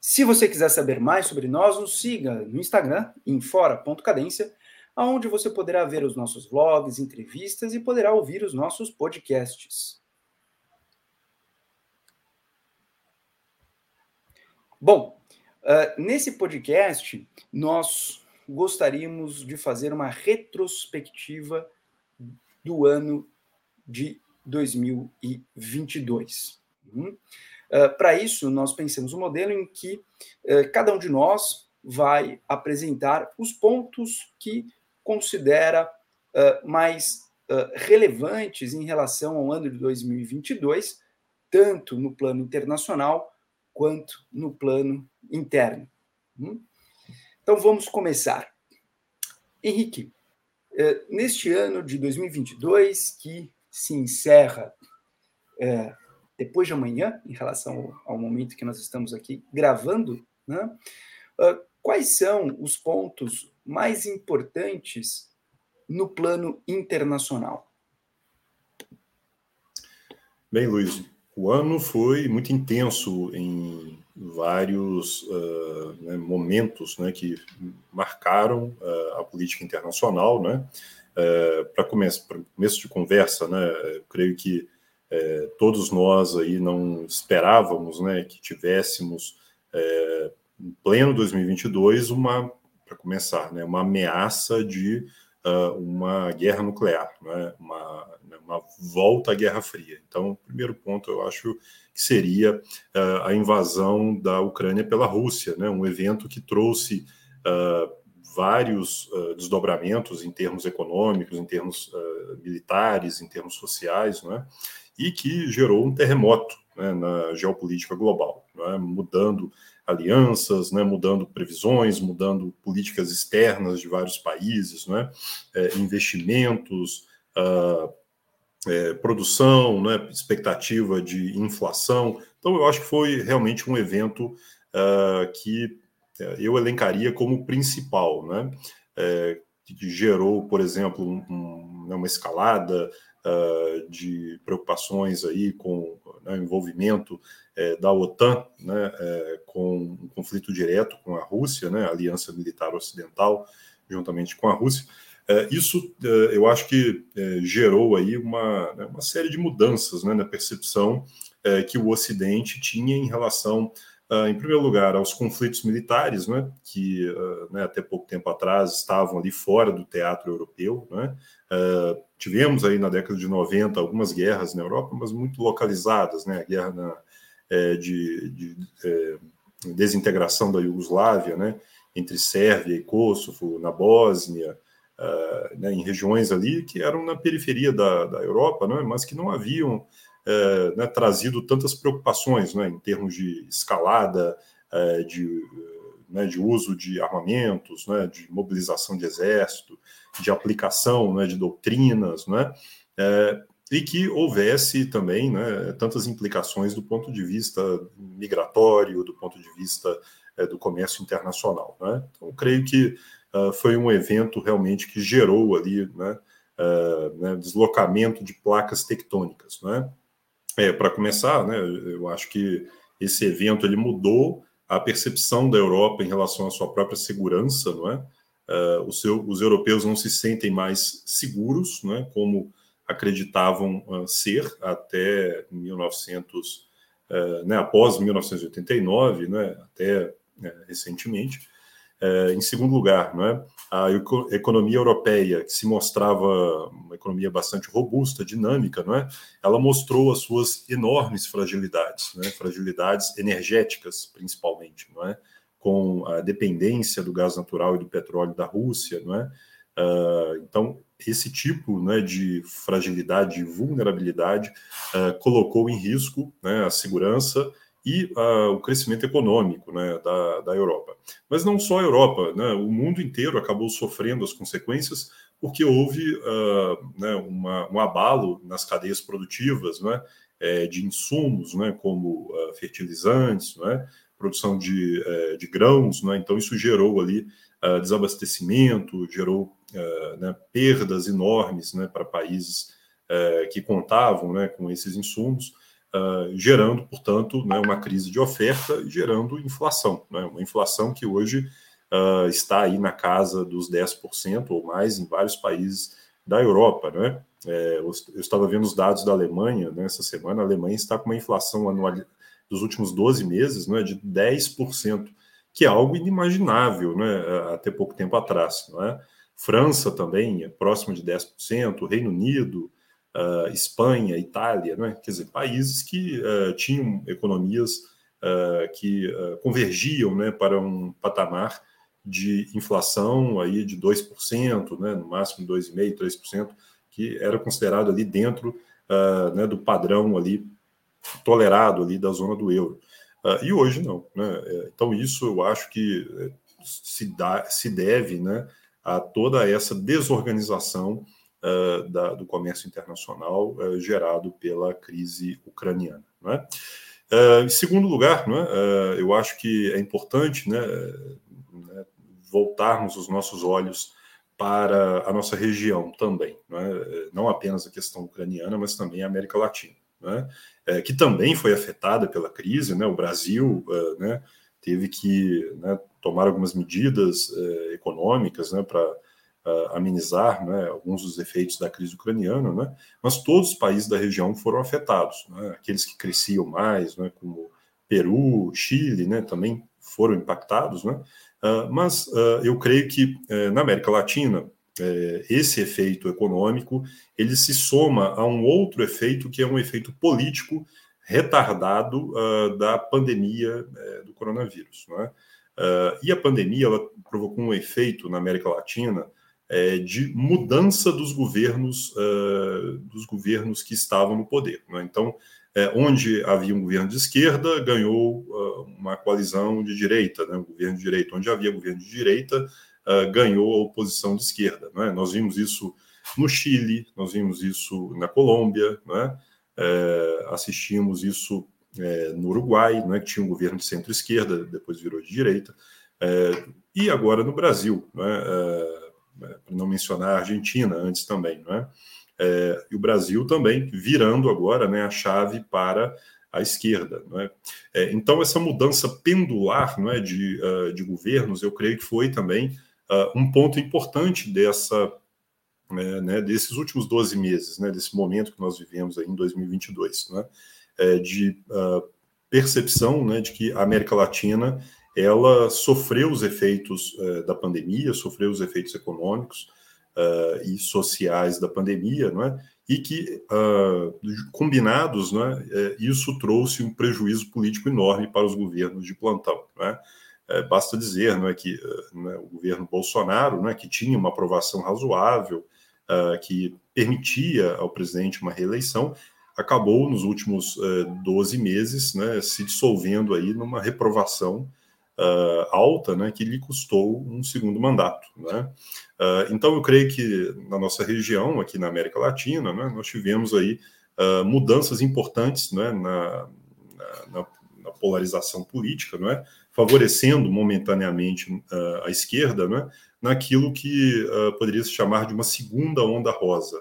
Se você quiser saber mais sobre nós, nos siga no Instagram, em fora.cadência, onde você poderá ver os nossos vlogs, entrevistas e poderá ouvir os nossos podcasts. Bom, uh, nesse podcast, nós gostaríamos de fazer uma retrospectiva do ano de 2022. Uhum. Uh, Para isso, nós pensamos um modelo em que uh, cada um de nós vai apresentar os pontos que considera uh, mais relevantes em relação ao ano de 2022, tanto no plano internacional quanto no plano interno. Hum? Então vamos começar. Henrique, neste ano de 2022, que se encerra depois de amanhã, em relação ao, momento que nós estamos aqui gravando, né? Uh, quais são os pontos mais importantes no plano internacional? Bem, Luiz, o ano foi muito intenso em vários uh, né, momentos né, que marcaram uh, a política internacional. Né? Uh, Para começo, começo de conversa, né, creio que é, todos nós aí não esperávamos né, que tivéssemos, é, em pleno 2022, uma, para começar, né, uma ameaça de uh, uma guerra nuclear, né, uma, né, uma volta à Guerra Fria. Então, o primeiro ponto, eu acho que seria uh, a invasão da Ucrânia pela Rússia, né, um evento que trouxe uh, vários uh, desdobramentos em termos econômicos, em termos uh, militares, em termos sociais, né? E que gerou um terremoto né, na geopolítica global, né, mudando alianças, né, mudando previsões, mudando políticas externas de vários países, né, é, investimentos, uh, é, produção, né, expectativa de inflação. Então, eu acho que foi realmente um evento uh, que é, eu elencaria como principal, né, é, que gerou, por exemplo, um, um, né, uma escalada uh, de preocupações aí com né, envolvimento é, da OTAN né, é, com um conflito direto com a Rússia, né, a Aliança Militar Ocidental, juntamente com a Rússia. É, isso eu acho que gerou aí uma, né, uma série de mudanças né, na percepção que o Ocidente tinha em relação em primeiro lugar, aos conflitos militares, né, que uh, né, até pouco tempo atrás estavam ali fora do teatro europeu. Né, uh, tivemos aí na década de 90 algumas guerras na Europa, mas muito localizadas, né, a guerra na, é, de, de é, desintegração da Iugoslávia, né, entre Sérvia e Kosovo, na Bósnia, né, em regiões ali que eram na periferia da, da Europa, né, mas que não haviam é, né, trazido tantas preocupações né, em termos de escalada, é, de, né, de uso de armamentos, né, de mobilização de exército, de aplicação né, de doutrinas, né, é, e que houvesse também né, tantas implicações do ponto de vista migratório, do ponto de vista é, do comércio internacional. Né? Então, creio que uh, foi um evento realmente que gerou ali né, uh, deslocamento de placas tectônicas. Né? É, para começar, né, eu acho que esse evento ele mudou a percepção da Europa em relação à sua própria segurança, não é? Uh, seu, os europeus não se sentem mais seguros, não é? Como acreditavam uh, ser até 1900, uh, ah, né, após 1989, né, até né, recentemente. É, em segundo lugar, é? a economia europeia, que se mostrava uma economia bastante robusta, dinâmica, não é? ela mostrou as suas enormes fragilidades, é? fragilidades energéticas, principalmente, não é? com a dependência do gás natural e do petróleo da Rússia. Não é? Uh, então, esse tipo né, de fragilidade, de vulnerabilidade, uh, colocou em risco né, a segurança e uh, o crescimento econômico né, da, da Europa. Mas não só a Europa, né, o mundo inteiro acabou sofrendo as consequências porque houve uh, né, uma, um abalo nas cadeias produtivas né, é, de insumos, né, como uh, fertilizantes, né, produção de, é, de grãos. Né, então, isso gerou ali desabastecimento, gerou né, perdas enormes né, para países que contavam né, com esses insumos. Uh, gerando, portanto, né, uma crise de oferta e gerando inflação. Né, uma inflação que hoje uh, está aí na casa dos 10% ou mais em vários países da Europa. Né? É, eu, estava vendo os dados da Alemanha né, essa semana, a Alemanha está com uma inflação anual dos últimos 12 meses né, de 10%, que é algo inimaginável né, até pouco tempo atrás. Não é? França também é próximo de 10%, Reino Unido, uh, Espanha, Itália, né? quer dizer, países que uh, tinham economias uh, que convergiam né, para um patamar de inflação aí de 2%, né, no máximo 2,5%, 3%, que era considerado ali dentro né, do padrão ali tolerado ali da zona do euro. e hoje não. Né? Então isso eu acho que eh, se, dá, se deve né, a toda essa desorganização uh, da, do comércio internacional uh, gerado pela crise ucraniana. Uh, em segundo lugar, né, eu acho que é importante né, né, voltarmos os nossos olhos para a nossa região também, não apenas a questão ucraniana, mas também a América Latina, é, que também foi afetada pela crise. Né? O Brasil né, teve que né, tomar algumas medidas é, econômicas para uh, amenizar né, alguns dos efeitos da crise ucraniana, né, mas todos os países da região foram afetados. Né, aqueles que cresciam mais, né, como Peru, Chile, né, também foram impactados. Né, uh, mas uh, eu creio que eh, na América Latina eh, esse efeito econômico ele se soma a um outro efeito que é um efeito político retardado da pandemia eh, do coronavírus. Né? e a pandemia ela provocou um efeito na América Latina é, de mudança dos governos, uh, dos governos que estavam no poder. Né? Então, é, onde havia um governo de esquerda, ganhou uh, uma coalizão de direita, né? um governo de direita. Onde havia governo de direita, uh, ganhou a oposição de esquerda. Né? Nós vimos isso no Chile, nós vimos isso na Colômbia, né? é, assistimos isso é, no Uruguai, né? que tinha um governo de centro-esquerda, depois virou de direita, é, e agora no Brasil. Né? Né, para não mencionar a Argentina antes também, não é? é? e o Brasil também virando agora né, a chave para a esquerda. Não é? é então, essa mudança pendular não é, de, uh, de governos, eu creio que foi também uh, um ponto importante dessa, é, né, desses últimos 12 meses, né, desse momento que nós vivemos aí em 2022, né, é, de uh, percepção né, de que a América Latina ela sofreu os efeitos uh, da pandemia, sofreu os efeitos econômicos uh, e sociais da pandemia, não é? E que, uh, combinados, não é? isso trouxe um prejuízo político enorme para os governos de plantão, não é? basta dizer não é, que não é, o governo Bolsonaro, não é, que tinha uma aprovação razoável, que permitia ao presidente uma reeleição, acabou nos últimos 12 meses né, se dissolvendo aí numa reprovação uh, alta, né, que lhe custou um segundo mandato. Né? Uh, então, eu creio que na nossa região, aqui na América Latina, né, nós tivemos aí uh, mudanças importantes né, na, na, na, polarização política, né, favorecendo momentaneamente a esquerda né, naquilo que poderia se chamar de uma segunda onda rosa.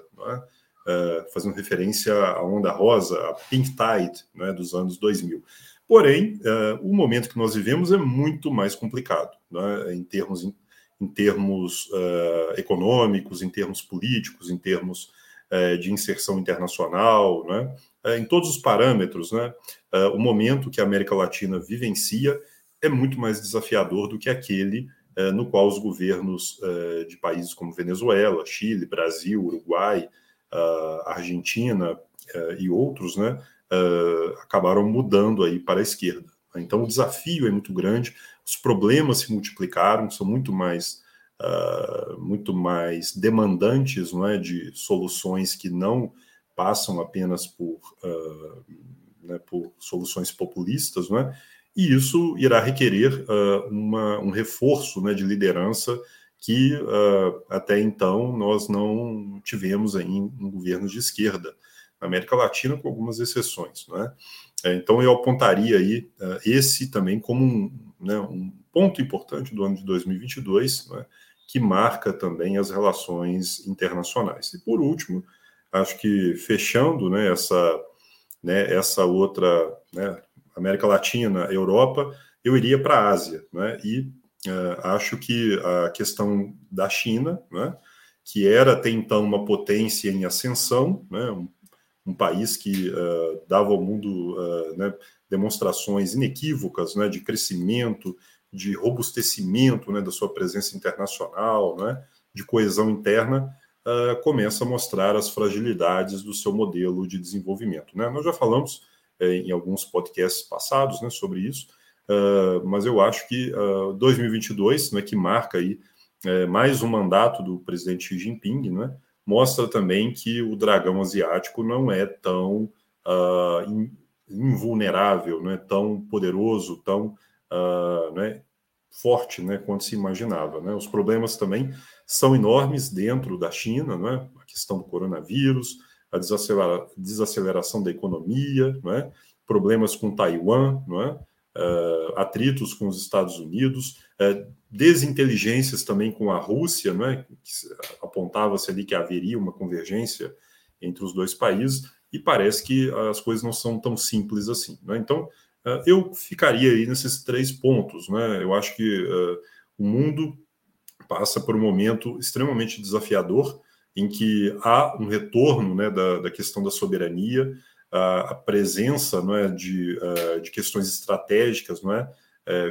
Uh, fazendo referência à onda rosa, a Pink Tide, né, dos anos 2000. Porém, uh, o momento que nós vivemos é muito mais complicado, né, em termos, em, em termos uh, econômicos, em termos políticos, em termos uh, de inserção internacional, né, em todos os parâmetros. Né, o momento que a América Latina vivencia é muito mais desafiador do que aquele no qual os governos de países como Venezuela, Chile, Brasil, Uruguai, Argentina e outros, né, uh, acabaram mudando aí para a esquerda. Então o desafio é muito grande, os problemas se multiplicaram, são muito mais uh, muito mais demandantes, não é, de soluções que não passam apenas por uh, né, por soluções populistas, não é? e isso irá requerer uh, uma, um reforço né, de liderança que até então nós não tivemos aí em, governos de esquerda na América Latina, com algumas exceções. Né? Então eu apontaria aí uh, esse também como um, né, um, ponto importante do ano de 2022, né, que marca também as relações internacionais. E por último, acho que fechando né, essa, né, essa outra né, América Latina, Europa, eu iria para a Ásia, né, e uh, acho que a questão da China, né, que era até então uma potência em ascensão, né, um, um país que uh, dava ao mundo uh, né, demonstrações inequívocas né, de crescimento, de robustecimento né, da sua presença internacional, né, de coesão interna, uh, começa a mostrar as fragilidades do seu modelo de desenvolvimento. Né? Nós já falamos eh, em alguns podcasts passados né, sobre isso, mas eu acho que uh, 2022, né, que marca aí eh, mais um mandato do presidente Xi Jinping, né, mostra também que o dragão asiático não é tão invulnerável, não é tão poderoso, tão uh, né, forte né, quanto se imaginava. Né? Os problemas também são enormes dentro da China, né? a questão do coronavírus, a desacelera desaceleração da economia, né? problemas com Taiwan, né? Uh, atritos com os Estados Unidos, uh, desinteligências também com a Rússia, né? apontava-se ali que haveria uma convergência entre os dois países, e parece que as coisas não são tão simples assim. Né? Então, uh, eu ficaria aí nesses três pontos. Né? Eu acho que o mundo passa por um momento extremamente desafiador, em que há um retorno né, da, da questão da soberania, a, presença não é, de, uh, de questões estratégicas não é,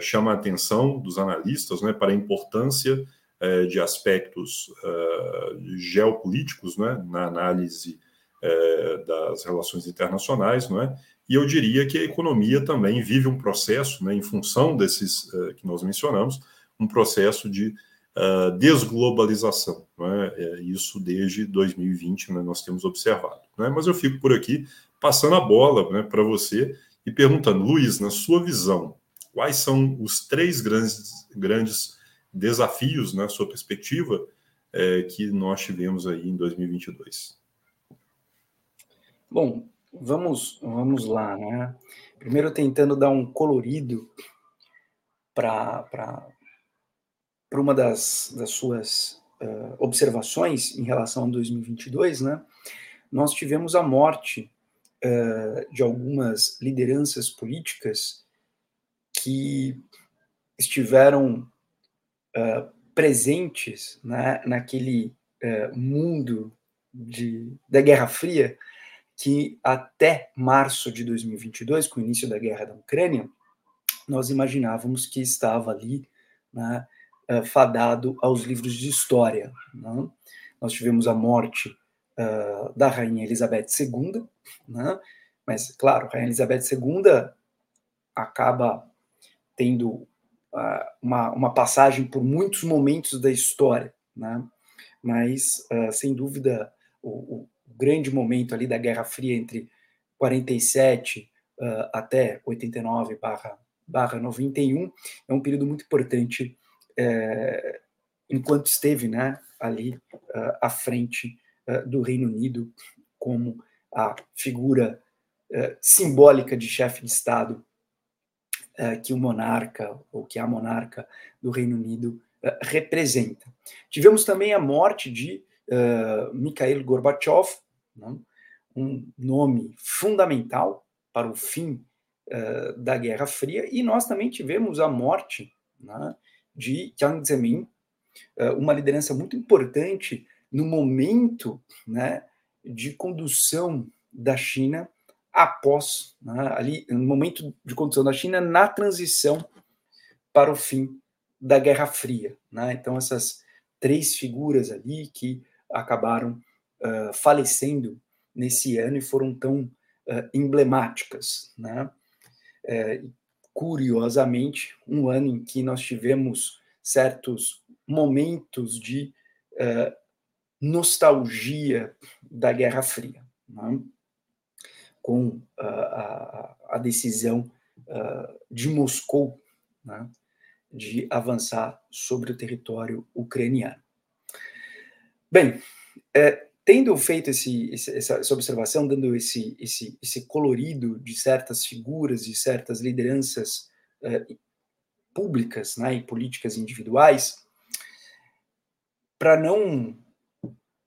chama a atenção dos analistas não é, para a importância de aspectos geopolíticos é, na análise é, das relações internacionais, não é? E eu diria que a economia também vive um processo, né, em função desses uh, que nós mencionamos, um processo de uh, desglobalização. Não é? é? isso desde 2020 né, nós temos observado. Né? Mas eu fico por aqui passando a bola né, para você e perguntando, Luiz, na sua visão, quais são os três grandes, grandes desafios, na sua perspectiva, é, que nós tivemos aí em 2022? Bom, vamos, vamos lá, né? Primeiro tentando dar um colorido para uma das, das suas uh, observações em relação a 2022, né? Nós tivemos a morte uh, de algumas lideranças políticas que estiveram uh, presentes né, naquele mundo de, da Guerra Fria que até março de 2022, com o início da guerra da Ucrânia, nós imaginávamos que estava ali né, uh, fadado aos livros de história. Né? Nós tivemos a morte uh, da Rainha Elizabeth II, né? mas, claro, Rainha Elizabeth II acaba tendo uh, uma, uma passagem por muitos momentos da história, né? mas, sem dúvida, o, grande momento ali da Guerra Fria entre 47 uh, até 89 barra, barra 91, é um período muito importante é, enquanto esteve né, ali uh, à frente uh, do Reino Unido como a figura uh, simbólica de chefe de Estado que o monarca, ou que a monarca do Reino Unido representa. Tivemos também a morte de Mikhail Gorbachev, né? um nome fundamental para o fim da Guerra Fria, e nós também tivemos a morte né, de Jiang Zemin, uma liderança muito importante no momento né, de condução da China após, né, ali, no momento de condução da China na transição para o fim da Guerra Fria. Né? Então, essas três figuras ali que acabaram uh, falecendo nesse ano e foram tão uh, emblemáticas. Né? É, curiosamente, um ano em que nós tivemos certos momentos de uh, nostalgia da Guerra Fria. Né? com a, a, decisão de Moscou né, de avançar sobre o território ucraniano. Bem, é, tendo feito esse, essa, essa, observação, dando esse, esse, esse colorido de certas figuras, de certas lideranças é, públicas né, e políticas individuais, para não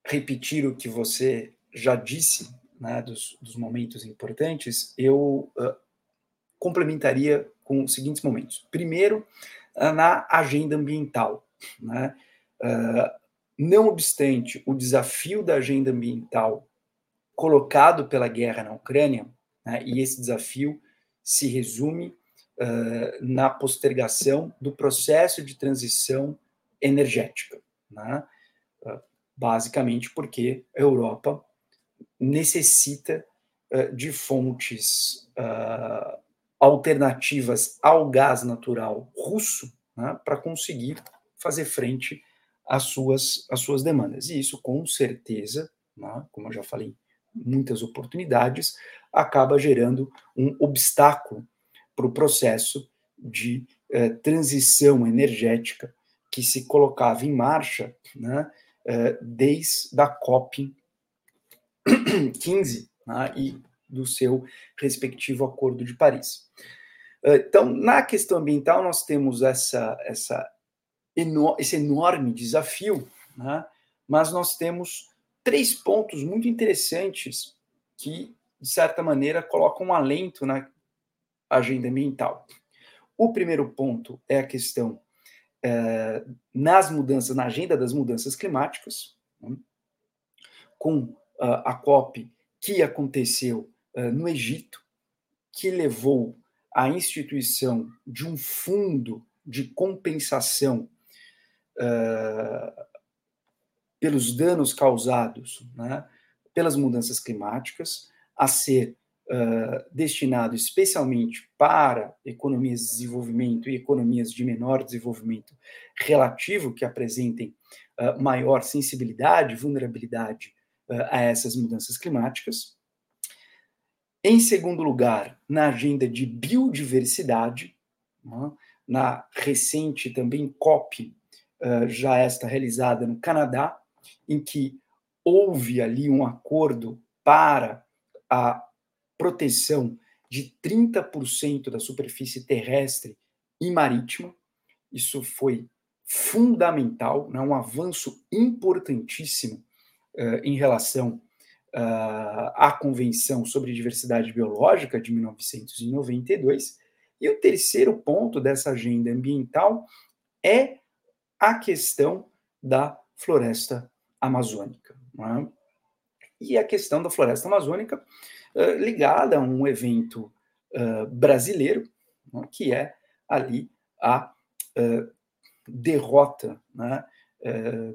repetir o que você já disse né, dos, dos, momentos importantes, eu uh, complementaria com os seguintes momentos. Primeiro, uh, na agenda ambiental. Né? Uh, não obstante o desafio da agenda ambiental colocado pela guerra na Ucrânia, né, e esse desafio se resume na postergação do processo de transição energética. Né? Basicamente porque a Europa necessita uh, de fontes uh, alternativas ao gás natural russo né, para conseguir fazer frente às suas, às suas demandas. E isso, com certeza, né, como eu já falei, muitas oportunidades, acaba gerando um obstáculo para o processo de uh, transição energética que se colocava em marcha né, eh, desde a COP 15 né, e do seu respectivo Acordo de Paris. Eh, então, na questão ambiental, nós temos essa, essa esse enorme desafio, né, mas nós temos três pontos muito interessantes que, de certa maneira, colocam um alento na agenda ambiental. O primeiro ponto é a questão é, nas mudanças, na agenda das mudanças climáticas, né, com uh, a COP que aconteceu uh, no Egito, que levou à instituição de um fundo de compensação uh, pelos danos causados né, pelas mudanças climáticas, a ser uh, destinado especialmente para economias de desenvolvimento e economias de menor desenvolvimento relativo, que apresentem uh, maior sensibilidade, vulnerabilidade uh, a essas mudanças climáticas. Em segundo lugar, na agenda de biodiversidade, né, na recente também COP, já esta realizada no Canadá, em que houve ali um acordo para a proteção de 30% da superfície terrestre e marítima. Isso foi fundamental, né, um avanço importantíssimo uh, em relação uh, à Convenção sobre Diversidade Biológica de 1992. E o terceiro ponto dessa agenda ambiental é a questão da floresta amazônica. Né? E a questão da floresta amazônica ligada a um evento uh, brasileiro, né, que é ali a uh, derrota né,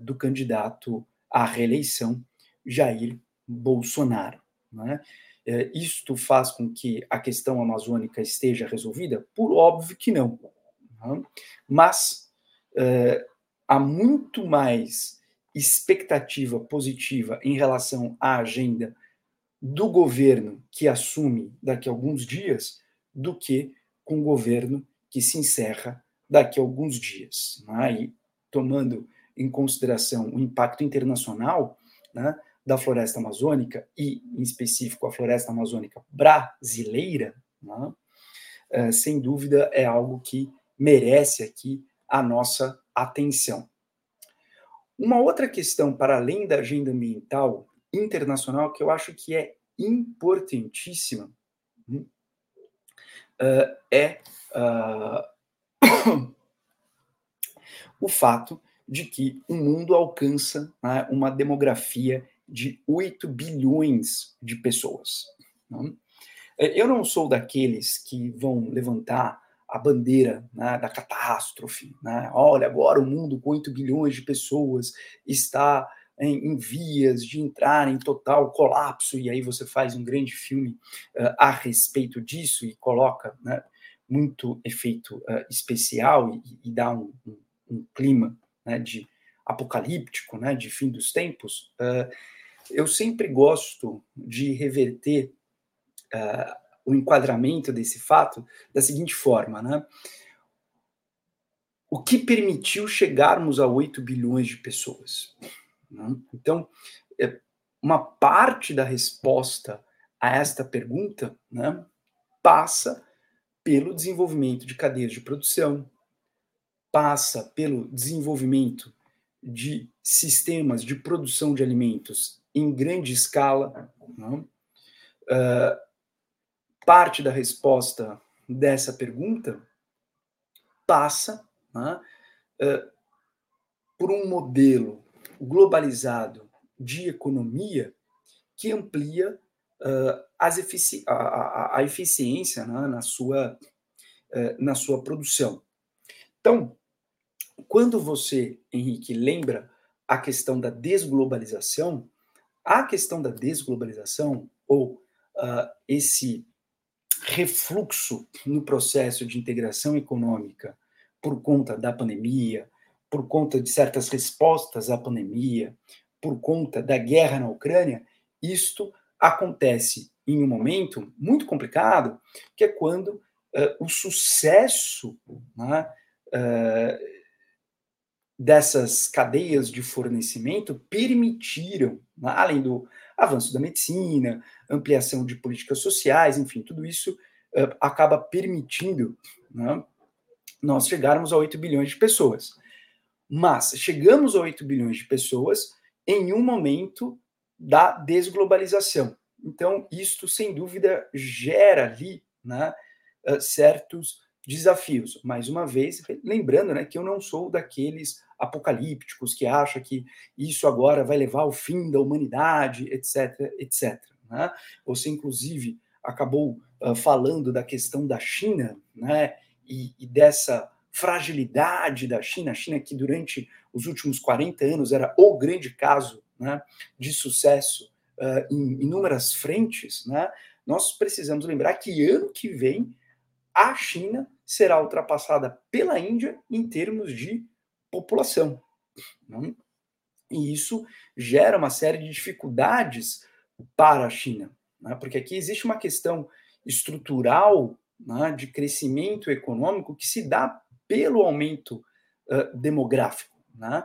do candidato à reeleição, Jair Bolsonaro. Né? isto faz com que a questão amazônica esteja resolvida? Por óbvio que não. Né? Mas há muito mais expectativa positiva em relação à agenda do governo que assume daqui a alguns dias do que com o governo que se encerra daqui a alguns dias. Né? E tomando em consideração o impacto internacional né, da floresta amazônica e, em específico, a floresta amazônica brasileira, né, é, sem dúvida é algo que merece aqui a nossa atenção. Uma outra questão, para além da agenda ambiental, internacional que eu acho que é importantíssima uh, é uh, o fato de que o mundo alcança né, uma demografia de 8 bilhões de pessoas. Né? Eu não sou daqueles que vão levantar a bandeira né, da catástrofe. Né? Olha, agora o mundo com 8 bilhões de pessoas está em, em, vias de entrar em total colapso, e aí você faz um grande filme uh, a respeito disso e coloca né, muito efeito uh, especial e, e dá um, um, um clima né, de apocalíptico, né, de fim dos tempos. Uh, eu sempre gosto de reverter o enquadramento desse fato da seguinte forma, né? O que permitiu chegarmos a 8 bilhões de pessoas? Né? Então, é, uma parte da resposta a esta pergunta né, passa pelo desenvolvimento de cadeias de produção, passa pelo desenvolvimento de sistemas de produção de alimentos em grande escala. Né? Uh, parte da resposta dessa pergunta passa né, uh, por um modelo globalizado de economia que amplia uh, as efici a, a, a, eficiência né, na, sua, uh, na sua produção. Então, quando você, Henrique, lembra a questão da desglobalização, a questão da desglobalização, ou uh, esse refluxo no processo de integração econômica por conta da pandemia, por conta de certas respostas à pandemia, por conta da guerra na Ucrânia, isto acontece em um momento muito complicado, que é quando uh, o sucesso né, uh, dessas cadeias de fornecimento permitiram, né, além do avanço da medicina, ampliação de políticas sociais, enfim, tudo isso uh, acaba permitindo né, nós chegarmos a 8 bilhões de pessoas. Mas chegamos a 8 bilhões de pessoas em um momento da desglobalização. Então, isto, sem dúvida, gera ali né, certos desafios. Mais uma vez, lembrando né, que eu não sou daqueles apocalípticos que acham que isso agora vai levar ao fim da humanidade, etc, etc. Né? Você, inclusive, acabou uh, falando da questão da China né, e, e dessa fragilidade da China, a China que durante os últimos 40 anos era o grande caso né, de sucesso uh, em inúmeras frentes, né, nós precisamos lembrar que ano que vem a China será ultrapassada pela Índia em termos de população. Né? E isso gera uma série de dificuldades para a China, né? porque aqui existe uma questão estrutural né, de crescimento econômico que se dá pelo aumento uh, demográfico. Né?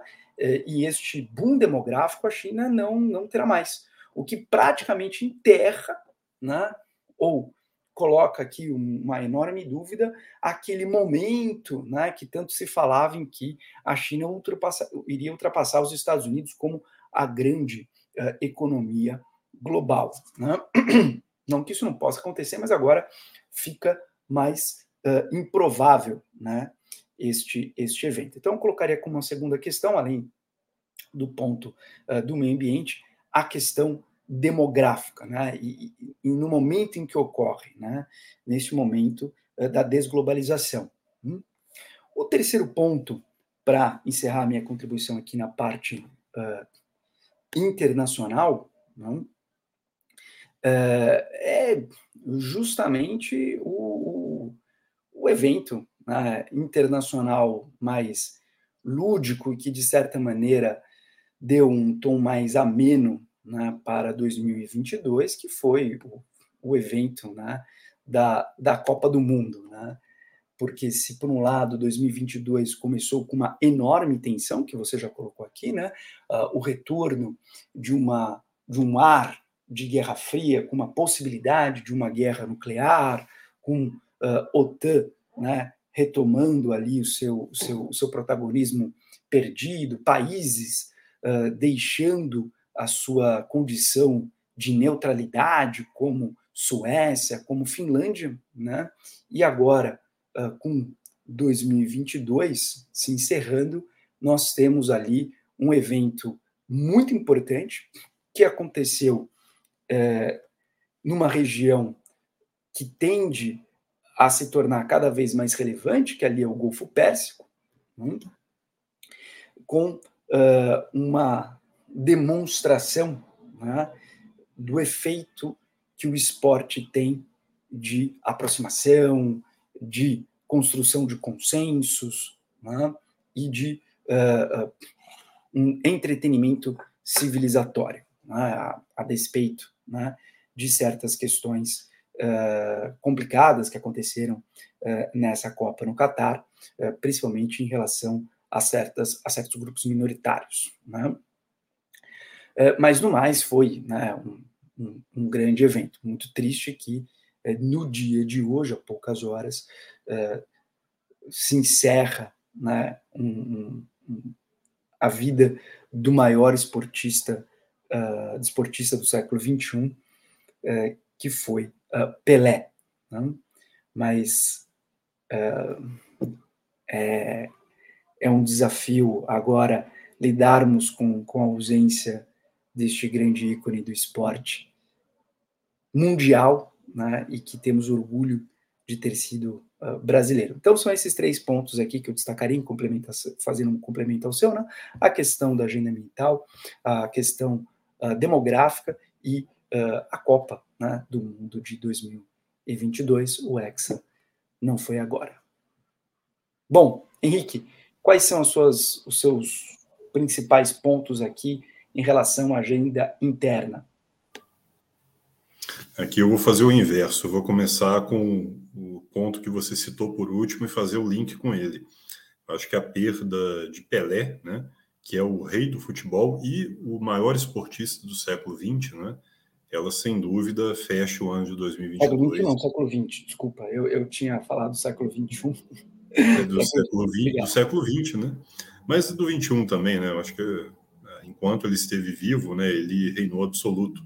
E este boom demográfico a China não, não terá mais, o que praticamente enterra, né, ou coloca aqui uma enorme dúvida aquele momento né, que tanto se falava em que a China ultrapassa, iria ultrapassar os Estados Unidos como a grande uh, economia global. Né? Não que isso não possa acontecer, mas agora fica mais uh, improvável né, este, este evento. Então, eu colocaria como uma segunda questão, além do ponto uh, do meio ambiente, a questão demográfica, né? E, e, no momento em que ocorre, né? Neste momento uh, da desglobalização. Hum? O terceiro ponto, para encerrar minha contribuição aqui na parte uh, internacional, não? é justamente o, o, o evento né, internacional mais lúdico, que de certa maneira deu um tom mais ameno né, para 2022, que foi o, o evento né, da, da Copa do Mundo. Né? Porque se por um lado 2022 começou com uma enorme tensão, que você já colocou aqui, né, uh, o retorno de, uma, de um ar de Guerra Fria, com uma possibilidade de uma guerra nuclear, com uh, OTAN né, retomando ali o seu, o seu, o seu protagonismo perdido, países uh, deixando a sua condição de neutralidade, como Suécia, como Finlândia, né? e agora, uh, com 2022 se encerrando, nós temos ali um evento muito importante que aconteceu é, numa região que tende a se tornar cada vez mais relevante, que ali é o Golfo Pérsico, né? com uma demonstração né, do efeito que o esporte tem de aproximação, de construção de consensos né, e de uh, um entretenimento civilizatório, né, a, a, despeito né, de certas questões uh, complicadas que aconteceram uh, nessa Copa no Catar, uh, principalmente em relação a, certas, a certos grupos minoritários. Né? mas, no mais, foi né, um, um, um, grande evento. Muito triste que, no dia de hoje, há poucas horas, se encerra né, um, a vida do maior esportista, uh, do século XXI, uh, que foi uh, Pelé. Né? Mas uh, é, é um desafio agora lidarmos com, com a ausência deste grande ícone do esporte mundial, né, e que temos orgulho de ter sido uh, brasileiro. Então, são esses três pontos aqui que eu destacaria, em fazendo um complemento ao seu, né? a questão da agenda ambiental, a questão uh, demográfica e uh, a Copa né, do Mundo de 2022, o Hexa não foi agora. Bom, Henrique, quais são as suas, os seus principais pontos aqui em relação à agenda interna? Aqui eu vou fazer o inverso, eu vou começar com o ponto que você citou por último e fazer o link com ele. Acho que a perda de Pelé, né, que é o rei do futebol e o maior esportista do século XX, né, ela sem dúvida fecha o ano de 2022. Século XX não, século XX, desculpa, eu, eu tinha falado século XXI. É do, século XX, do século XX, né? Mas do XXI também, né? Eu acho que é, enquanto ele esteve vivo, né, ele reinou absoluto.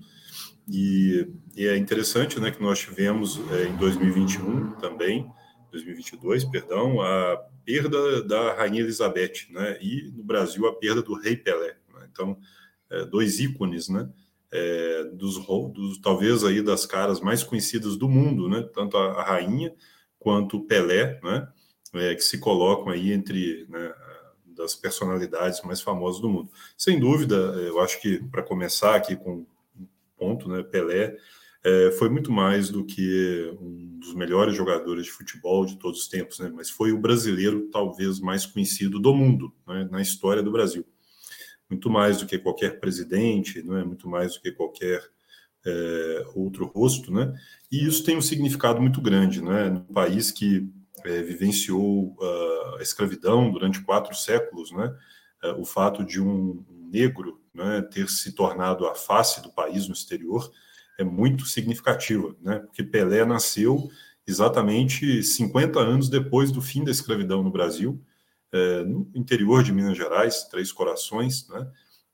E, e, é interessante né, que nós tivemos é, em 2021 também, 2022, perdão, a perda da Rainha Elizabeth, né, e no Brasil a perda do Rei Pelé. Né? Então, é, dois ícones, né, é, dos, dos, talvez aí das caras mais conhecidas do mundo, né, tanto a, a Rainha quanto o Pelé, né, é, que se colocam aí entre né, das personalidades mais famosas do mundo. Sem dúvida, eu acho que para começar aqui com ponto, né? Pelé é, foi muito mais do que um dos melhores jogadores de futebol de todos os tempos, né? Mas foi o brasileiro talvez mais conhecido do mundo, né? na história do Brasil. Muito mais do que qualquer presidente, não é? Muito mais do que qualquer é, outro rosto, né? E isso tem um significado muito grande, né? No país que é, vivenciou uh, a escravidão durante quatro séculos, né? Uh, o fato de um negro né, ter se tornado a face do país no exterior é muito significativa, né, porque Pelé nasceu exatamente 50 anos depois do fim da escravidão no Brasil, é, no interior de Minas Gerais, Três Corações, né,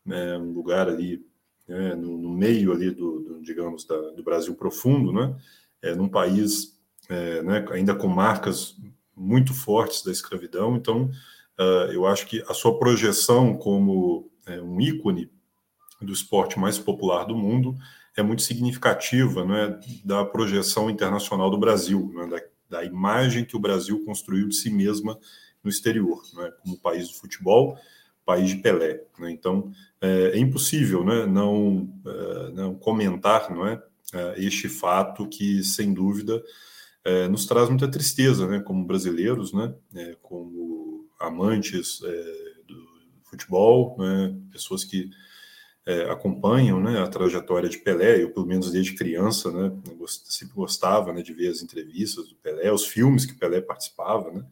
é, um lugar ali né, no, no, meio ali do, do digamos, da, do Brasil profundo, né, é, num país é, né, ainda com marcas muito fortes da escravidão. Então, uh, eu acho que a sua projeção como é, um ícone do esporte mais popular do mundo, é muito significativa né, da projeção internacional do Brasil, né, da, da, imagem que o Brasil construiu de si mesma no exterior, né, como país do futebol, país de Pelé. Né, então, é, é, impossível né, não, é, não comentar não é, é este fato que, sem dúvida, é, nos traz muita tristeza né, como brasileiros, né, como amantes futebol, né, pessoas que acompanham né, a trajetória de Pelé, eu pelo menos desde criança, né, sempre gostava né, de ver as entrevistas do Pelé, os filmes que Pelé participava, né,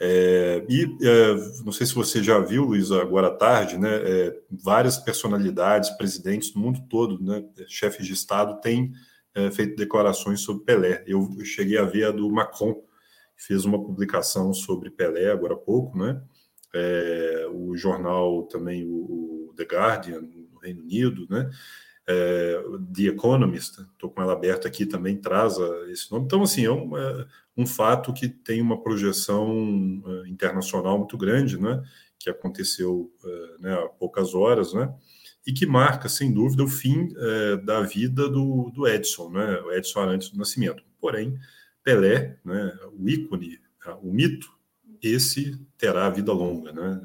é, e é, não sei se você já viu, Luiz, agora à tarde, né, é, várias personalidades, presidentes do mundo todo, né, chefes de Estado, têm é, feito declarações sobre Pelé. Eu, cheguei a ver a do Macron, que fez uma publicação sobre Pelé agora há pouco, né, é, o jornal também, o, o, The Guardian, no Reino Unido, né? É, The Economist, estou com ela aberta aqui, também traz esse nome. Então, assim, é um, é um fato que tem uma projeção é, internacional muito grande, né? Que aconteceu é, né, há poucas horas, né? E que marca, sem dúvida, o fim é, da vida do, do Edson, né? O Edson Arantes do Nascimento. Porém, Pelé, né, o ícone, o mito esse terá vida longa, né?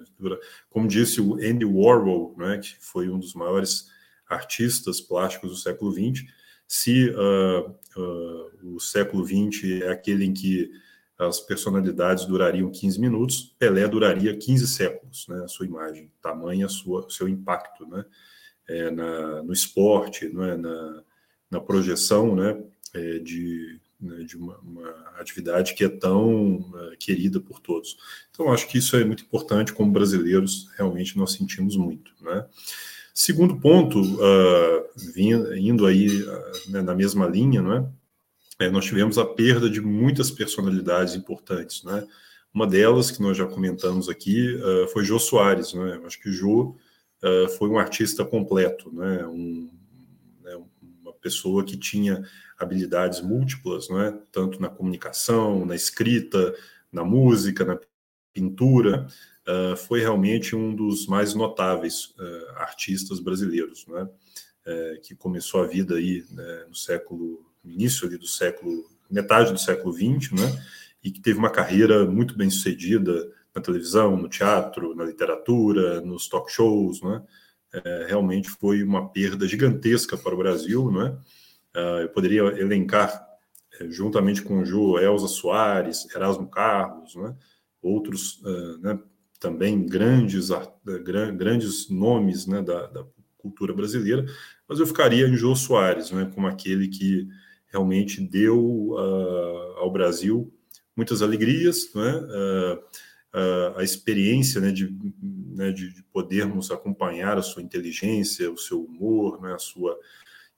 Como disse o Andy Warhol, né, que foi um dos maiores artistas plásticos do século XX, se uh, uh, o século XX é aquele em que as personalidades durariam 15 minutos, Pelé duraria 15 séculos, né? A sua imagem, tamanho, sua, seu impacto, né? É, na, no esporte, é? na, na projeção, né? é, de, né, de uma, uma, atividade que é tão uh, querida por todos. Então, acho que isso é muito importante, como brasileiros, realmente nós sentimos muito. Né? Segundo ponto, uh, vindo, indo aí uh, né, na mesma linha, não é? é? nós tivemos a perda de muitas personalidades importantes. Né? Uma delas, que nós já comentamos aqui, uh, foi Jô Soares. Né? Acho que Jô foi um artista completo, né? Um, né? uma pessoa que tinha habilidades múltiplas, não é? tanto na comunicação, na escrita, na música, na pintura, uh, foi realmente um dos mais notáveis uh, artistas brasileiros, né? Uh, que começou a vida aí né, no século, início ali do século, metade do século XX, né? e que teve uma carreira muito bem sucedida na televisão, no teatro, na literatura, nos talk shows, né? Realmente foi uma perda gigantesca para o Brasil, né? Eu poderia elencar, eh, juntamente com Jô, Elza Soares, Erasmo Carlos, né? outros uh, né? Também grandes, grandes nomes né? da, da, cultura brasileira, mas eu ficaria em Jô Soares, né? como aquele que realmente deu uh, ao Brasil muitas alegrias, né? a experiência né, de, né, de, podermos acompanhar a sua inteligência, o seu humor, né, a sua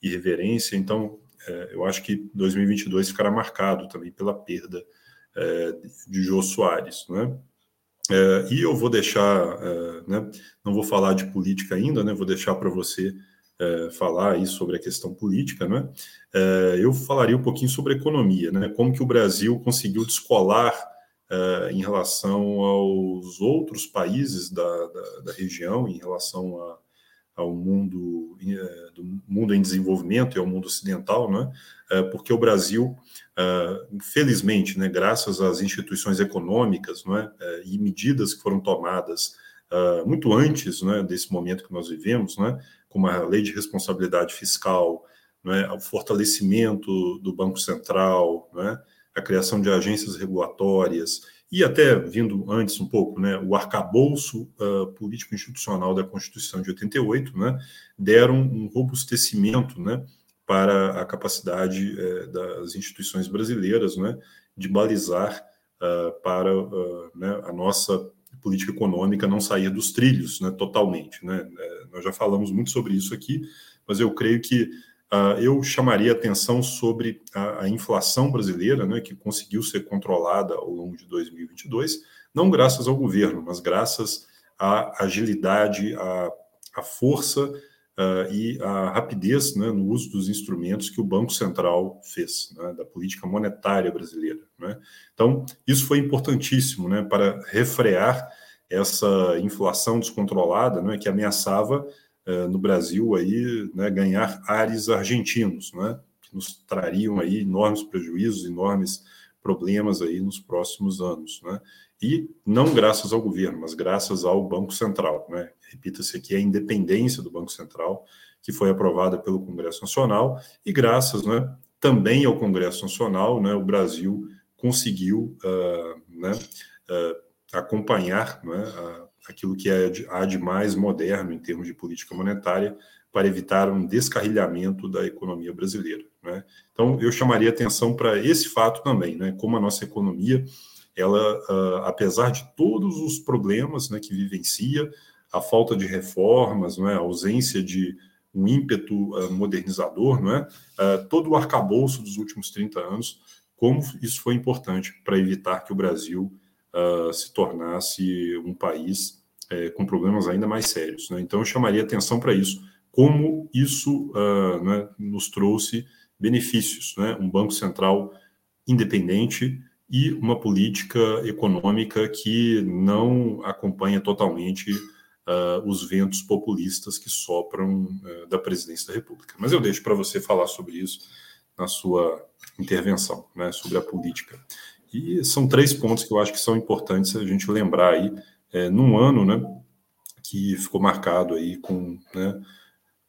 irreverência. Então, é, eu acho que 2022 ficará marcado também pela perda é, de Jô Soares, né? É, e eu vou deixar, é, né, não vou falar de política ainda, né? Vou deixar para você é, falar aí sobre a questão política, né? É, eu falaria um pouquinho sobre economia, né? Como que o Brasil conseguiu descolar em relação aos outros países da, da, da região, em relação a ao mundo eh, do mundo em desenvolvimento e ao mundo ocidental, né? Porque o Brasil, eh, felizmente, né, graças às instituições econômicas, né, e medidas que foram tomadas muito antes, né, desse momento que nós vivemos, né, como a lei de responsabilidade fiscal, né, o fortalecimento do Banco Central, né, a criação de agências regulatórias e até vindo antes um pouco, né, o arcabouço uh, político-institucional da Constituição de 88, né, deram um robustecimento, né, para a capacidade uh, das instituições brasileiras, né, de balizar uh, para né, a nossa política econômica não sair dos trilhos, né, totalmente, né. Eh, nós já falamos muito sobre isso aqui, mas eu creio que Uh, eu chamaria atenção sobre a, a, inflação brasileira, né, que conseguiu ser controlada ao longo de 2022, não graças ao governo, mas graças à agilidade, à, à força uh, e à rapidez né, no uso dos instrumentos que o Banco Central fez, né, da política monetária brasileira. Né. Então, isso foi importantíssimo né, para refrear essa inflação descontrolada né, que ameaçava eh, no Brasil aí, né, ganhar ares argentinos, né, que nos trariam aí enormes prejuízos, enormes problemas aí nos próximos anos, né? E não graças ao governo, mas graças ao Banco Central, né? Repita-se aqui a independência do Banco Central, que foi aprovada pelo Congresso Nacional, e graças, né, também ao Congresso Nacional, né, o Brasil conseguiu, uh, né, uh, acompanhar, né, a, aquilo que é de, há de mais moderno em termos de política monetária para evitar um descarrilhamento da economia brasileira. Né? Então, eu chamaria atenção para esse fato também, né? como a nossa economia, ela, uh, apesar de todos os problemas né, que vivencia, a falta de reformas, né, a ausência de um ímpeto uh, modernizador, né, uh, todo o arcabouço dos últimos 30 anos, como isso foi importante para evitar que o Brasil uh, se tornasse um país é, com problemas ainda mais sérios. Né? Então, eu chamaria atenção para isso, como isso né, nos trouxe benefícios, né? um Banco Central independente e uma política econômica que não acompanha totalmente uh, os ventos populistas que sopram uh, da presidência da República. Mas eu deixo para você falar sobre isso na sua intervenção, né, sobre a política. E são três pontos que eu acho que são importantes a gente lembrar aí, é, num ano, né, que ficou marcado aí com, né,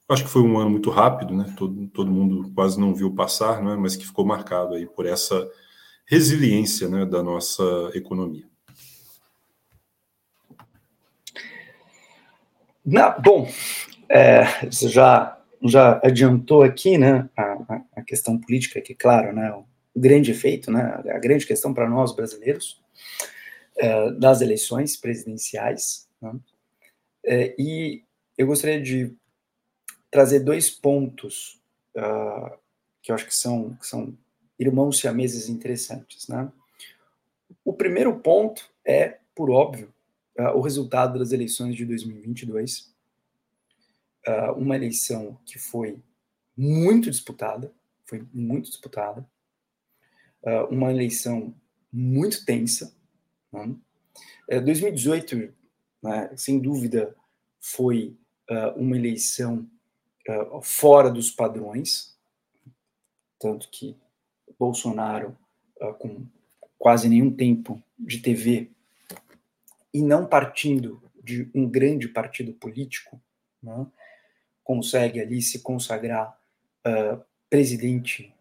acho que foi um ano muito rápido, né, todo, todo mundo quase não viu passar, né, mas que ficou marcado aí por essa resiliência, né, da nossa economia. Bom, é, você já já adiantou aqui, né, a, a questão política, que claro, né, o grande efeito, né, a grande questão para nós brasileiros é, das eleições presidenciais, né, é, e eu gostaria de trazer dois pontos uh, que eu acho que são, que são irmãos siameses interessantes, né. O primeiro ponto é, por óbvio, uh, o resultado das eleições de 2022, uh, uma eleição que foi muito disputada, foi muito disputada, uh, uma eleição muito tensa. Né? 2018, é, né, sem dúvida, foi uma eleição fora dos padrões, tanto que Bolsonaro, com quase nenhum tempo de TV e não partindo de um grande partido político, né, consegue ali se consagrar uh, presidente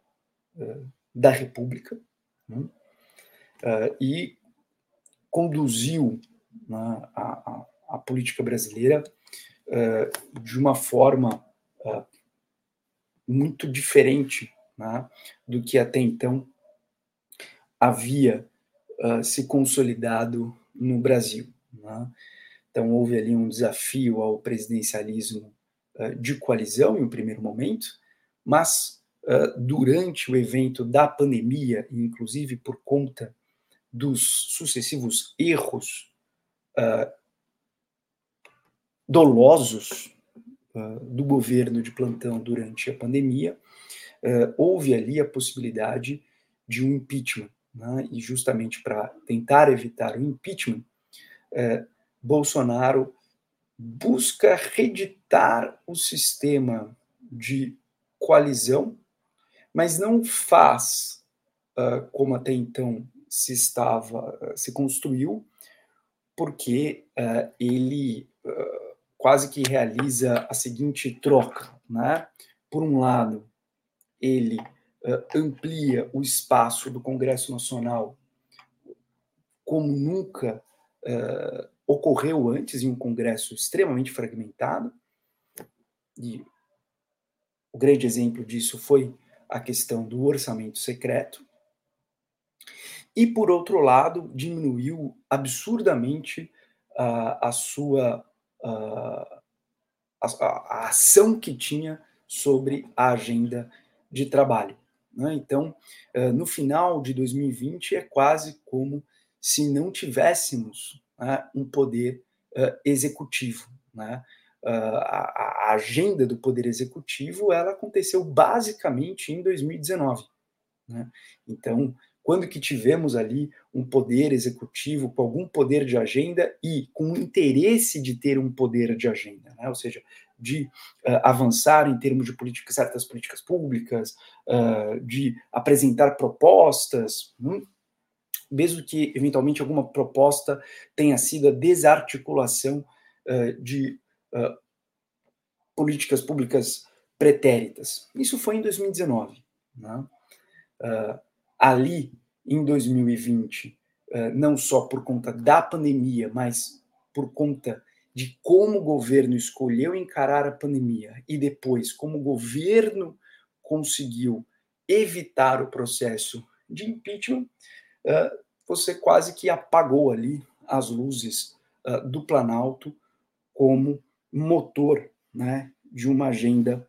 uh, da República né? uh, e conduziu né, a, a, a, política brasileira de uma forma muito diferente né, do que até então havia se consolidado no Brasil. Né? Então, houve ali um desafio ao presidencialismo eh, de coalizão em um primeiro momento, mas uh, durante o evento da pandemia, inclusive por conta dos sucessivos erros uh, dolosos uh, do governo de plantão durante a pandemia, houve ali a possibilidade de um impeachment. Né? E justamente para tentar evitar o impeachment, Bolsonaro busca reeditar o sistema de coalizão, mas não faz uh, como até então se estava, uh, se construiu, porque uh, ele quase que realiza a seguinte troca, né? Por um lado, ele amplia o espaço do Congresso Nacional como nunca uh, ocorreu antes em um Congresso extremamente fragmentado, e o grande exemplo disso foi a questão do orçamento secreto, e, por outro lado, diminuiu absurdamente uh, a sua uh, a, a, ação que tinha sobre a agenda de trabalho. Né? Então, uh, no final de 2020, é quase como se não tivéssemos né, um poder uh, executivo. Né? Uh, a, a, agenda do poder executivo ela aconteceu basicamente em 2019. Né? Então, quando que tivemos ali um poder executivo com algum poder de agenda e com o interesse de ter um poder de agenda, né? ou seja, de uh, avançar em termos de política, certas políticas públicas, uh, de apresentar propostas, hum? mesmo que eventualmente alguma proposta tenha sido a desarticulação uh, de políticas públicas pretéritas. Isso foi em 2019. Né? Uh, ali, em 2020, não só por conta da pandemia, mas por conta de como o governo escolheu encarar a pandemia e depois como o governo conseguiu evitar o processo de impeachment, uh, você quase que apagou ali as luzes uh, do Planalto como motor né, de uma agenda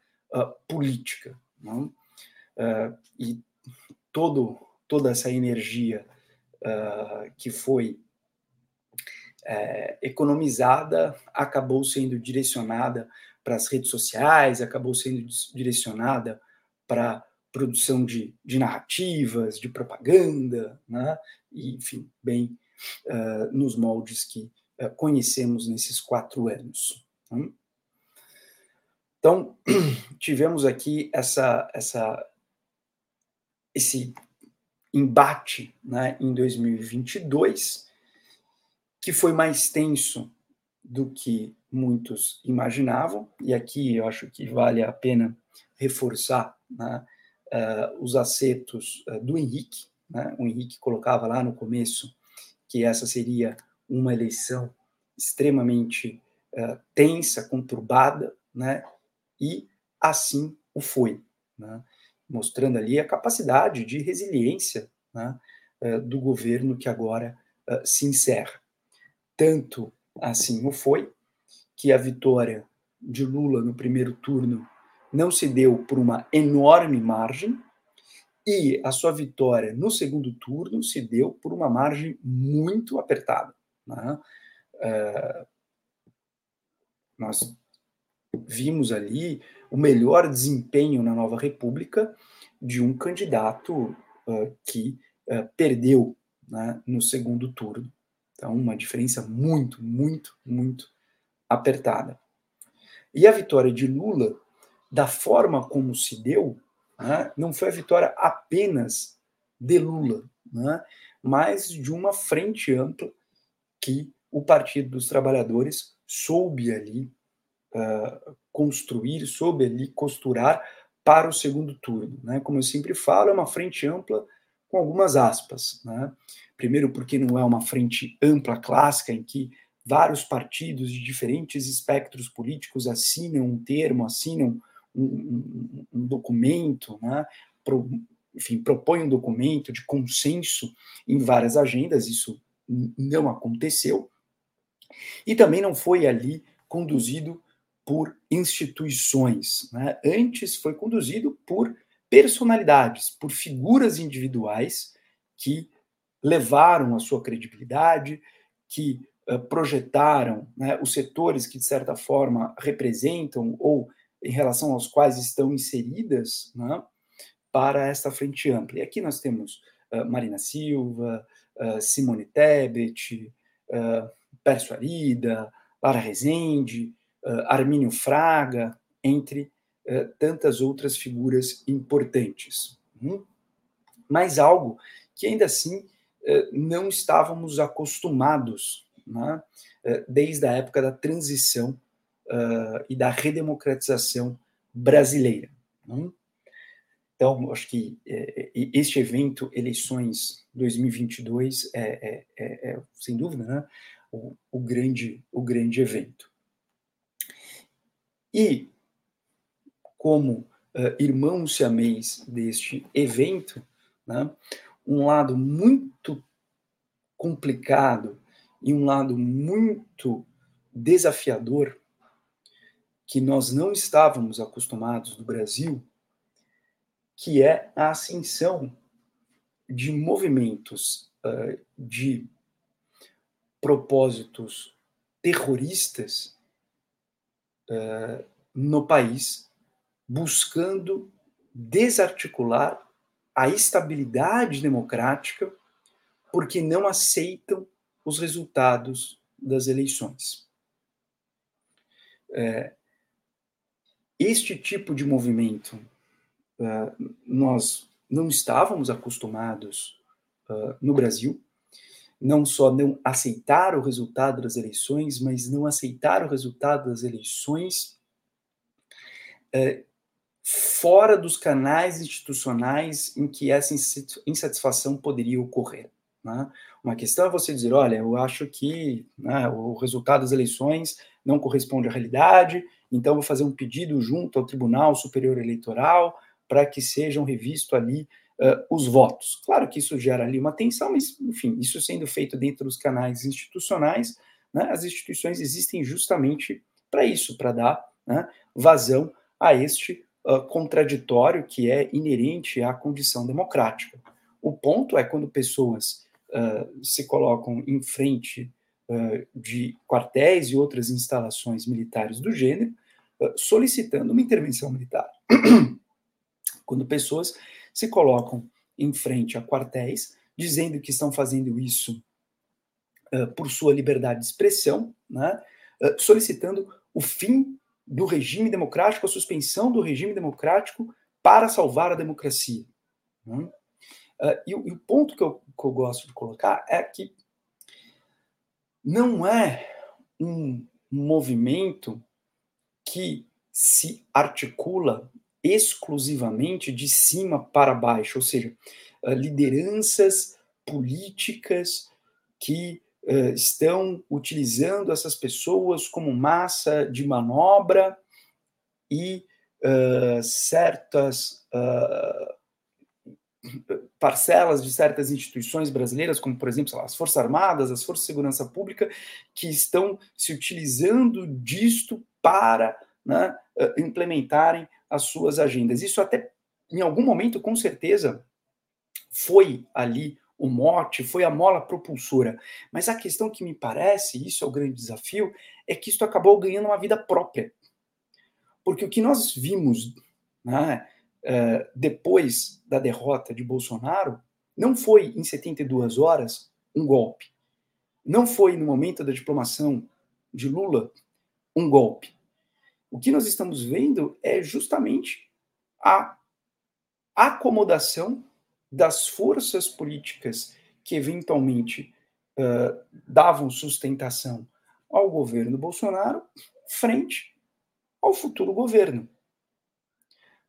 política. Não? e todo, toda essa energia que foi é, economizada acabou sendo direcionada para as redes sociais, acabou sendo direcionada para produção de, de narrativas, de propaganda, né? e, enfim, bem uh, nos moldes que uh, conhecemos nesses quatro anos. Né? Então, tivemos aqui essa, essa, esse embate né, em 2022, que foi mais tenso do que muitos imaginavam, e aqui eu acho que vale a pena reforçar né, uh, os acertos uh, do Henrique. Né? O Henrique colocava lá no começo que essa seria uma eleição extremamente uh, tensa, conturbada, né? e assim o foi, né? Mostrando ali a capacidade de resiliência né, eh, do governo que agora uh, se encerra. Tanto assim o foi, que a vitória de Lula no primeiro turno não se deu por uma enorme margem, e a sua vitória no segundo turno se deu por uma margem muito apertada. Né? Uh, nós vimos ali o melhor desempenho na nova República de um candidato uh, que uh, perdeu né, no segundo turno. Então, uma diferença muito, muito, muito apertada. E a vitória de Lula, da forma como se deu, né, não foi a vitória apenas de Lula, né, mas de uma frente ampla que o Partido dos Trabalhadores soube ali uh, construir, soube ali costurar para o segundo turno. Né? Como eu sempre falo, é uma frente ampla com algumas aspas. Né? Primeiro, porque não é uma frente ampla clássica em que vários partidos de diferentes espectros políticos assinam um termo, assinam um, um, um documento, né? Pro, enfim, propõem um documento de consenso em várias agendas, isso não aconteceu. E também não foi ali conduzido por instituições. Né? Antes foi conduzido por personalidades, por figuras individuais que levaram a sua credibilidade, que uh, projetaram né, os setores que, de certa forma, representam ou em relação aos quais estão inseridas né, para esta frente ampla. E aqui nós temos uh, Marina Silva, uh, Simone Tebet, uh, Pércio Arida, Lara Rezende, Armínio Fraga, entre uh, tantas outras figuras importantes. Hum? Mas algo que ainda assim uh, não estávamos acostumados, né? desde a época da transição e da redemocratização brasileira. Hum? Então, acho que este evento, eleições 2022, é, é, é, é sem dúvida, né, o, o, grande, o grande evento. E, como uh, irmão siamês deste evento, né, um lado muito complicado e um lado muito desafiador que nós não estávamos acostumados no Brasil, que é a ascensão de movimentos uh, de propósitos terroristas no país, buscando desarticular a estabilidade democrática, porque não aceitam os resultados das eleições. É, este tipo de movimento uh, nós não estávamos acostumados uh, no Brasil não só não aceitar o resultado das eleições, mas não aceitar o resultado das eleições é, fora dos canais institucionais em que essa insatisfação poderia ocorrer. Né? Uma questão é você dizer, olha, eu acho que né, o resultado das eleições não corresponde à realidade, então vou fazer um pedido junto ao Tribunal Superior Eleitoral para que sejam revistos ali uh, os votos. Claro que isso gera ali uma tensão, mas, enfim, isso sendo feito dentro dos canais institucionais, né, as instituições existem justamente para isso, para dar né, vazão a este uh, contraditório que é inerente à condição democrática. O ponto é quando pessoas uh, se colocam em frente de quartéis e outras instalações militares do gênero, solicitando uma intervenção militar. quando pessoas se colocam em frente a quartéis, dizendo que estão fazendo isso uh, por sua liberdade de expressão, né, uh, solicitando o fim do regime democrático, a suspensão do regime democrático para salvar a democracia. Né? Uh, e, e, o ponto que eu, que eu gosto de colocar é que não é um movimento que se articula exclusivamente de cima para baixo, ou seja, ah, lideranças políticas que uh, estão utilizando essas pessoas como massa de manobra e uh, certas uh, parcelas de certas instituições brasileiras, como, por exemplo, as Forças Armadas, as Forças de Segurança Pública, que estão se utilizando disto para né, implementarem as suas agendas. Isso até, em algum momento, com certeza, foi ali o mote, foi a mola propulsora. Mas a questão que me parece, isso é o grande desafio, é que isso acabou ganhando uma vida própria. Porque o que nós vimos né, uh, depois da derrota de Bolsonaro não foi em 72 horas um golpe. Não foi no momento da diplomação de Lula um golpe. O que nós estamos vendo é justamente a acomodação das forças políticas que eventualmente uh, davam sustentação ao governo Bolsonaro frente ao futuro governo.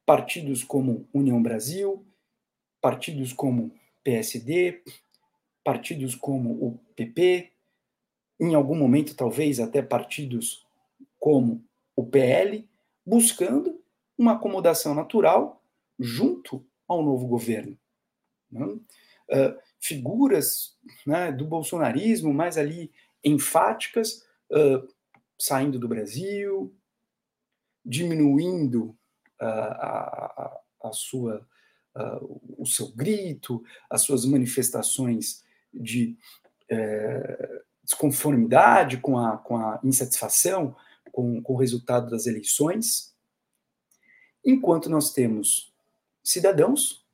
Partidos como União Brasil, partidos como PSD, partidos como o PP, em algum momento talvez até partidos como o PL, buscando uma acomodação natural junto ao novo governo. Né? Uh, figuras né, do bolsonarismo mais ali enfáticas uh, saindo do Brasil, diminuindo uh, a, a, sua, o seu grito, as suas manifestações de eh, desconformidade com a, com a insatisfação com, com o resultado das eleições, enquanto nós temos cidadãos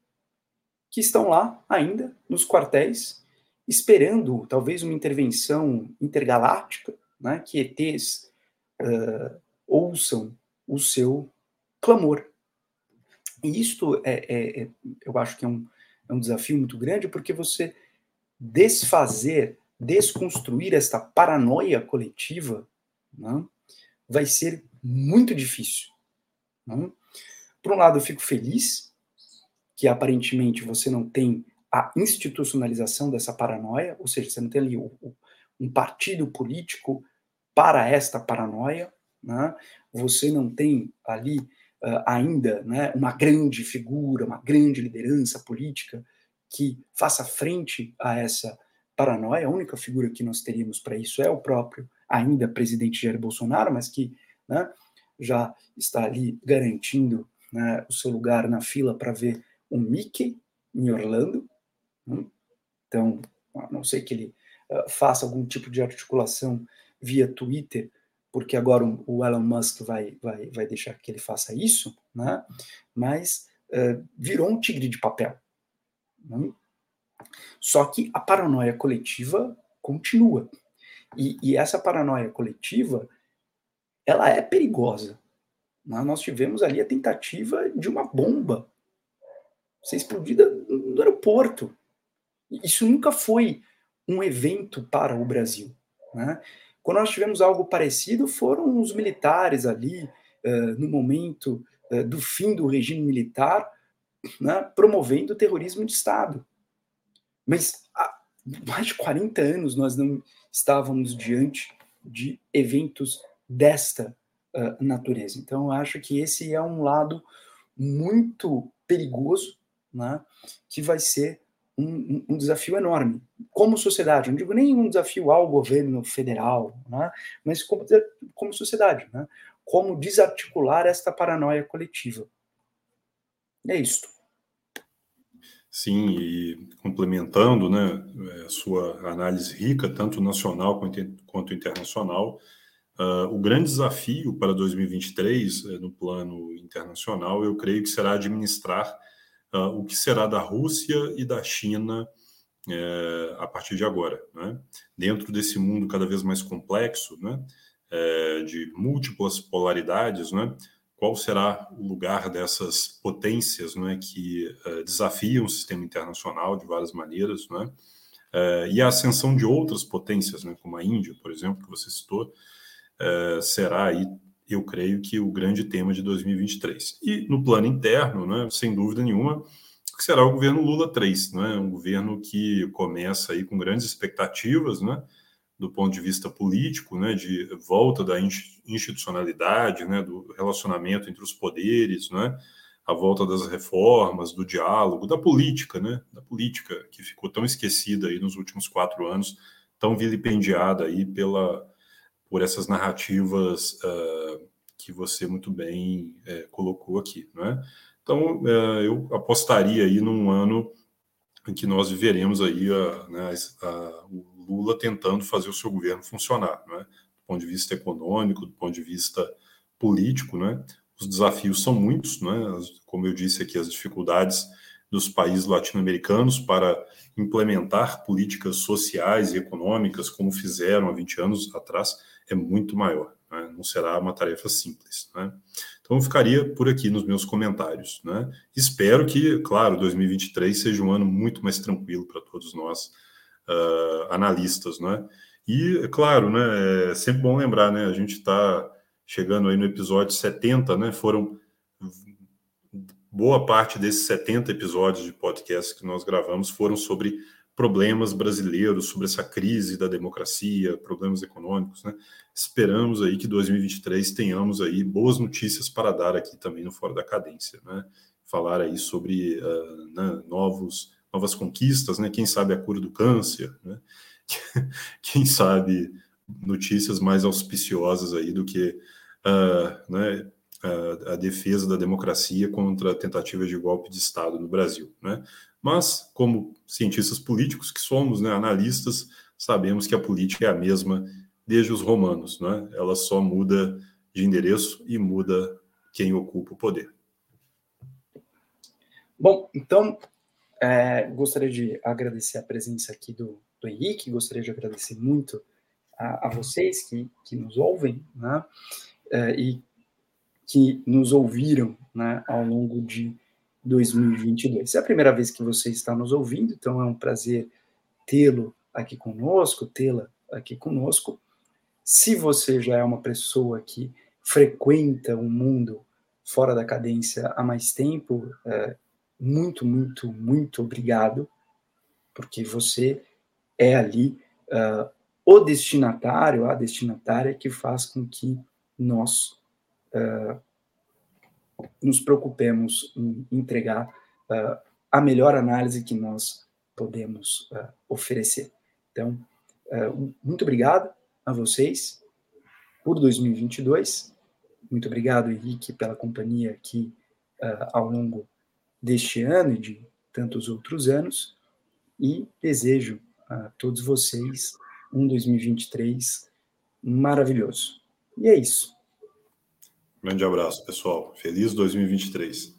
que estão lá ainda nos quartéis, esperando talvez uma intervenção intergaláctica, né, que ETs uh, ouçam o seu clamor. E isto é, é, é, eu acho que é um, é um desafio muito grande, porque você desfazer, desconstruir esta paranoia coletiva, né, vai ser muito difícil. Né? Por um lado, eu fico feliz que aparentemente você não tem a institucionalização dessa paranoia, ou seja, você não tem ali um partido político para esta paranoia, né? você não tem ali uh, ainda né, uma grande figura, uma grande liderança política que faça frente a essa paranoia. A única figura que nós teríamos para isso é o próprio ainda presidente Jair Bolsonaro, mas que né, já está ali garantindo né, o seu lugar na fila para ver o Mickey em Orlando. Né? Então, a não sei que ele uh, faça algum tipo de articulação via Twitter, porque agora o Elon Musk vai, vai, vai deixar que ele faça isso, né? mas uh, virou um tigre de papel. Né? Só que a paranoia coletiva continua. E, e, essa paranoia coletiva, ela é perigosa. Nós tivemos ali a tentativa de uma bomba ser explodida no aeroporto. Isso nunca foi um evento para o Brasil. Né? Quando nós tivemos algo parecido, foram os militares ali, uh, no momento uh, do fim do regime militar, né, promovendo o terrorismo de Estado. Mas há mais de 40 anos nós não estávamos diante de eventos desta uh, natureza. Então, eu acho que esse é um lado muito perigoso né, que vai ser um, um, desafio enorme. Como sociedade, não digo nem um desafio ao governo federal, né, mas como, como sociedade. Né, como desarticular esta paranoia coletiva. É isto. Sim, e complementando né, é, sua análise rica, tanto nacional quanto internacional, uh, o grande desafio para 2023, uh, no plano internacional, eu creio que será administrar uh, o que será da Rússia e da China é, a partir de agora. Né? Dentro desse mundo cada vez mais complexo, né, é, de múltiplas polaridades, né, qual será o lugar dessas potências né, que é, desafiam o sistema internacional de várias maneiras, né, é, e a ascensão de outras potências, né, como a Índia, por exemplo, que você citou, é, será aí eu creio que o grande tema de 2023. E no plano interno, né, sem dúvida nenhuma, que será o governo Lula 3, né, um governo que começa aí com grandes expectativas, né, do ponto de vista político, né, de volta da institucionalidade, né, do relacionamento entre os poderes, né, a volta das reformas, do diálogo, da política, né, da política que ficou tão esquecida aí nos últimos quatro anos, tão vilipendiada aí pela por essas narrativas uh, que você muito bem é, colocou aqui, né? Então, uh, eu apostaria aí num ano em que nós viveremos aí a, né, a, o Lula tentando fazer o seu governo funcionar, né? do ponto de vista econômico, do ponto de vista político, né? Os desafios são muitos, né? Como eu disse aqui, as dificuldades dos países latino-americanos para implementar políticas sociais e econômicas, como fizeram há 20 anos atrás, é muito maior. Né? Não será uma tarefa simples. Né? Então, eu ficaria por aqui nos meus comentários. Né? Espero que, claro, 2023 seja um ano muito mais tranquilo para todos nós, uh, analistas. Né? E, claro, né, é sempre bom lembrar, né, a gente está chegando aí no episódio 70, né, foram boa parte desses 70 episódios de podcast que nós gravamos foram sobre problemas brasileiros, sobre essa crise da democracia, problemas econômicos, né? Esperamos aí que 2023 tenhamos aí boas notícias para dar aqui também no Fora da Cadência, né? Falar aí sobre uh, né, novos, novas conquistas, né? Quem sabe a cura do câncer, né? Quem sabe notícias mais auspiciosas aí do que uh, né, a, a, defesa da democracia contra tentativas de golpe de Estado no Brasil, né? Mas, como cientistas políticos que somos, né, analistas, sabemos que a política é a mesma desde os romanos, né? Ela só muda de endereço e muda quem ocupa o poder. Bom, então, é, gostaria de agradecer a presença aqui do, do Henrique, gostaria de agradecer muito a, a vocês que, que nos ouvem, né? É, e que nos ouviram né, ao longo de 2022. Se é a primeira vez que você está nos ouvindo, então é um prazer tê-lo aqui conosco, tê-la aqui conosco. Se você já é uma pessoa que frequenta o um mundo fora da cadência há mais tempo, é, muito, muito, muito obrigado, porque você é ali uh, o destinatário, a destinatária que faz com que nós uh, nos preocupemos em entregar uh, a melhor análise que nós podemos oferecer. Então, muito obrigado a vocês por 2022. Muito obrigado, Henrique, pela companhia aqui ao longo deste ano e de tantos outros anos. E desejo a todos vocês um 2023 maravilhoso. E é isso. Grande abraço, pessoal. Feliz 2023.